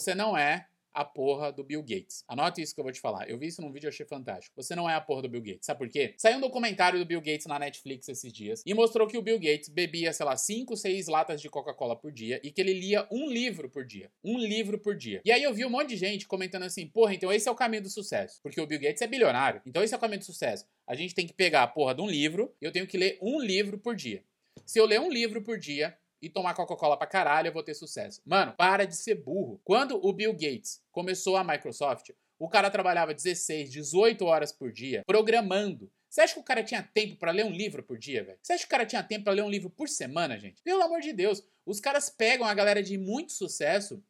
Você não é a porra do Bill Gates. Anote isso que eu vou te falar. Eu vi isso num vídeo e achei fantástico. Você não é a porra do Bill Gates. Sabe por quê? Saiu um documentário do Bill Gates na Netflix esses dias e mostrou que o Bill Gates bebia, sei lá, 5, 6 latas de Coca-Cola por dia e que ele lia um livro por dia. Um livro por dia. E aí eu vi um monte de gente comentando assim: porra, então esse é o caminho do sucesso. Porque o Bill Gates é bilionário. Então esse é o caminho do sucesso. A gente tem que pegar a porra de um livro e eu tenho que ler um livro por dia. Se eu ler um livro por dia, e tomar Coca-Cola pra caralho, eu vou ter sucesso. Mano, para de ser burro. Quando o Bill Gates começou a Microsoft, o cara trabalhava 16, 18 horas por dia programando. Você acha que o cara tinha tempo para ler um livro por dia, velho? Você acha que o cara tinha tempo para ler um livro por semana, gente? Pelo amor de Deus, os caras pegam a galera de muito sucesso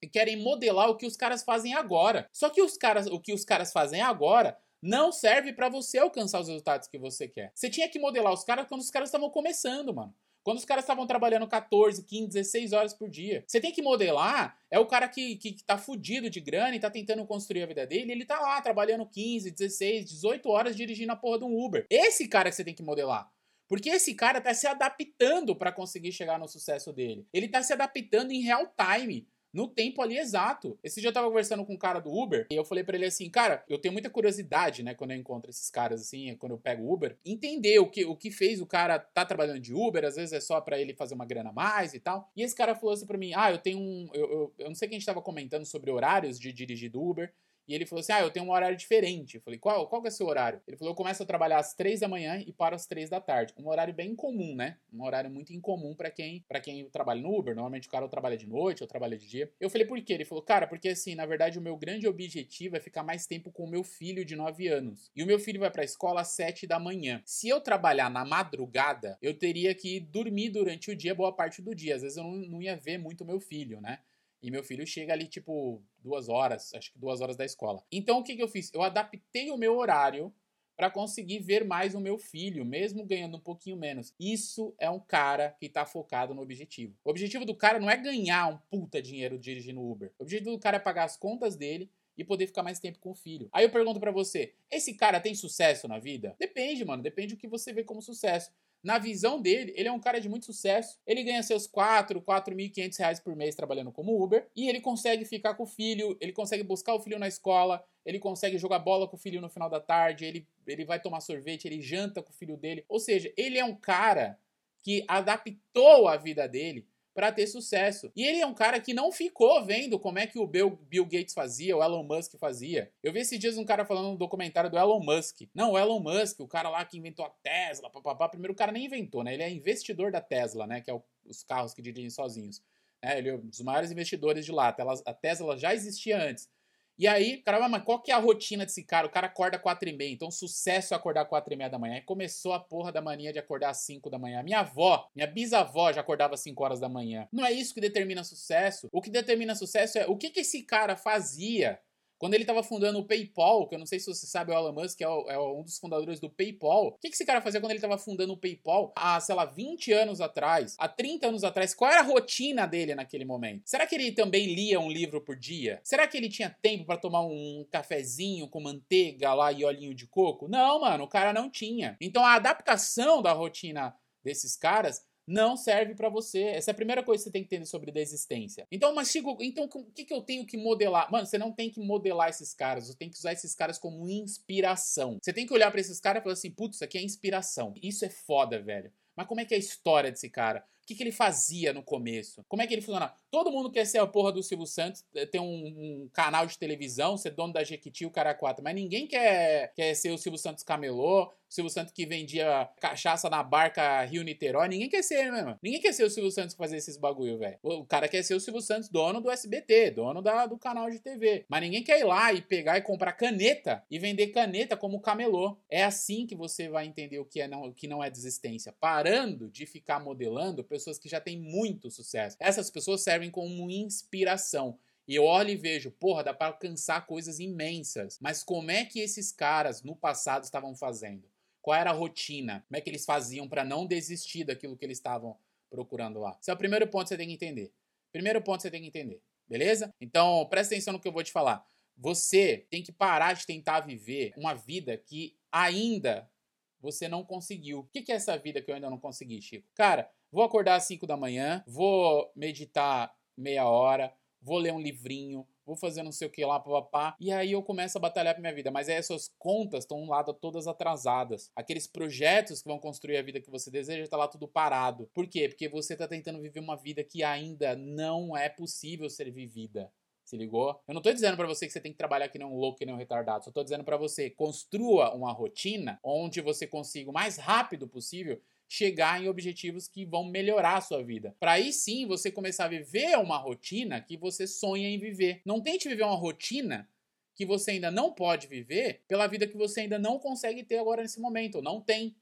e querem modelar o que os caras fazem agora. Só que os caras, o que os caras fazem agora não serve para você alcançar os resultados que você quer. Você tinha que modelar os caras quando os caras estavam começando, mano. Quando os caras estavam trabalhando 14, 15, 16 horas por dia. Você tem que modelar, é o cara que, que, que tá fudido de grana e tá tentando construir a vida dele, ele tá lá trabalhando 15, 16, 18 horas dirigindo a porra de um Uber. Esse cara que você tem que modelar. Porque esse cara tá se adaptando para conseguir chegar no sucesso dele. Ele tá se adaptando em real time no tempo ali exato. Esse dia eu tava conversando com um cara do Uber e eu falei para ele assim, cara, eu tenho muita curiosidade, né, quando eu encontro esses caras assim, quando eu pego Uber, entender o que, o que fez o cara tá trabalhando de Uber, às vezes é só para ele fazer uma grana a mais e tal. E esse cara falou assim para mim, ah, eu tenho um, eu, eu, eu não sei que a gente tava comentando sobre horários de dirigir do Uber. E ele falou assim: Ah, eu tenho um horário diferente. Eu falei: Qual, qual que é o seu horário? Ele falou: Eu começo a trabalhar às três da manhã e paro às três da tarde. Um horário bem incomum, né? Um horário muito incomum para quem para quem trabalha no Uber. Normalmente o cara trabalha de noite ou trabalha de dia. Eu falei: Por quê? Ele falou: Cara, porque assim, na verdade, o meu grande objetivo é ficar mais tempo com o meu filho de 9 anos. E o meu filho vai pra escola às 7 da manhã. Se eu trabalhar na madrugada, eu teria que dormir durante o dia, boa parte do dia. Às vezes eu não, não ia ver muito meu filho, né? E meu filho chega ali, tipo, duas horas, acho que duas horas da escola. Então o que, que eu fiz? Eu adaptei o meu horário para conseguir ver mais o meu filho, mesmo ganhando um pouquinho menos. Isso é um cara que tá focado no objetivo. O objetivo do cara não é ganhar um puta dinheiro dirigindo Uber. O objetivo do cara é pagar as contas dele e poder ficar mais tempo com o filho. Aí eu pergunto para você, esse cara tem sucesso na vida? Depende, mano, depende do que você vê como sucesso. Na visão dele, ele é um cara de muito sucesso. Ele ganha seus 4, 4.500 reais por mês trabalhando como Uber. E ele consegue ficar com o filho, ele consegue buscar o filho na escola, ele consegue jogar bola com o filho no final da tarde, ele, ele vai tomar sorvete, ele janta com o filho dele. Ou seja, ele é um cara que adaptou a vida dele para ter sucesso. E ele é um cara que não ficou vendo como é que o Bill, Gates fazia, o Elon Musk fazia. Eu vi esses dias um cara falando no documentário do Elon Musk. Não, o Elon Musk, o cara lá que inventou a Tesla, papapá. Primeiro, o cara nem inventou, né? Ele é investidor da Tesla, né? Que é o, os carros que dirigem sozinhos. É, ele é um dos maiores investidores de lá. A Tesla já existia antes. E aí, caramba, mas qual que é a rotina desse cara? O cara acorda 4 e meia, então sucesso é acordar 4 e meia da manhã. E começou a porra da mania de acordar às 5 da manhã. Minha avó, minha bisavó já acordava às 5 horas da manhã. Não é isso que determina sucesso. O que determina sucesso é o que, que esse cara fazia quando ele estava fundando o PayPal, que eu não sei se você sabe, o Elon Musk é, o, é um dos fundadores do PayPal. O que, que esse cara fazia quando ele estava fundando o PayPal há, sei lá, 20 anos atrás, há 30 anos atrás? Qual era a rotina dele naquele momento? Será que ele também lia um livro por dia? Será que ele tinha tempo para tomar um cafezinho com manteiga lá e olhinho de coco? Não, mano, o cara não tinha. Então a adaptação da rotina desses caras não serve para você. Essa é a primeira coisa que você tem que entender sobre desistência. Então, mas Chico, então o que, que eu tenho que modelar? Mano, você não tem que modelar esses caras, você tem que usar esses caras como inspiração. Você tem que olhar para esses caras e falar assim, putz, isso aqui é inspiração. Isso é foda, velho. Mas como é que é a história desse cara? O que, que ele fazia no começo? Como é que ele funcionava? Todo mundo quer ser a porra do Silvio Santos, eh, ter um, um canal de televisão, ser dono da Jequiti, o cara quatro, mas ninguém quer, quer ser o Silvio Santos camelô, Silvio Santos que vendia cachaça na barca Rio Niterói. Ninguém quer ser, mesmo. Ninguém quer ser o Silvio Santos fazer esses bagulho, velho. O cara quer ser o Silvio Santos, dono do SBT, dono da, do canal de TV. Mas ninguém quer ir lá e pegar e comprar caneta e vender caneta como camelô. É assim que você vai entender o que, é não, o que não é desistência. Parando de ficar modelando pessoas que já têm muito sucesso. Essas pessoas servem como inspiração. E eu olho e vejo, porra, dá para alcançar coisas imensas. Mas como é que esses caras no passado estavam fazendo? Qual era a rotina? Como é que eles faziam para não desistir daquilo que eles estavam procurando lá? Esse é o primeiro ponto que você tem que entender. Primeiro ponto que você tem que entender, beleza? Então, presta atenção no que eu vou te falar. Você tem que parar de tentar viver uma vida que ainda você não conseguiu. O que é essa vida que eu ainda não consegui, Chico? Cara, vou acordar às 5 da manhã, vou meditar meia hora, vou ler um livrinho, vou fazer não sei o que lá, papapá. E aí eu começo a batalhar pra minha vida. Mas aí as suas contas estão lá todas atrasadas. Aqueles projetos que vão construir a vida que você deseja, tá lá tudo parado. Por quê? Porque você tá tentando viver uma vida que ainda não é possível ser vivida. Se ligou? Eu não tô dizendo para você que você tem que trabalhar que nem um louco, que nem um retardado. Só tô dizendo para você, construa uma rotina onde você consiga o mais rápido possível chegar em objetivos que vão melhorar a sua vida. Para aí sim você começar a viver uma rotina que você sonha em viver. Não tente viver uma rotina que você ainda não pode viver pela vida que você ainda não consegue ter agora nesse momento. Não tem.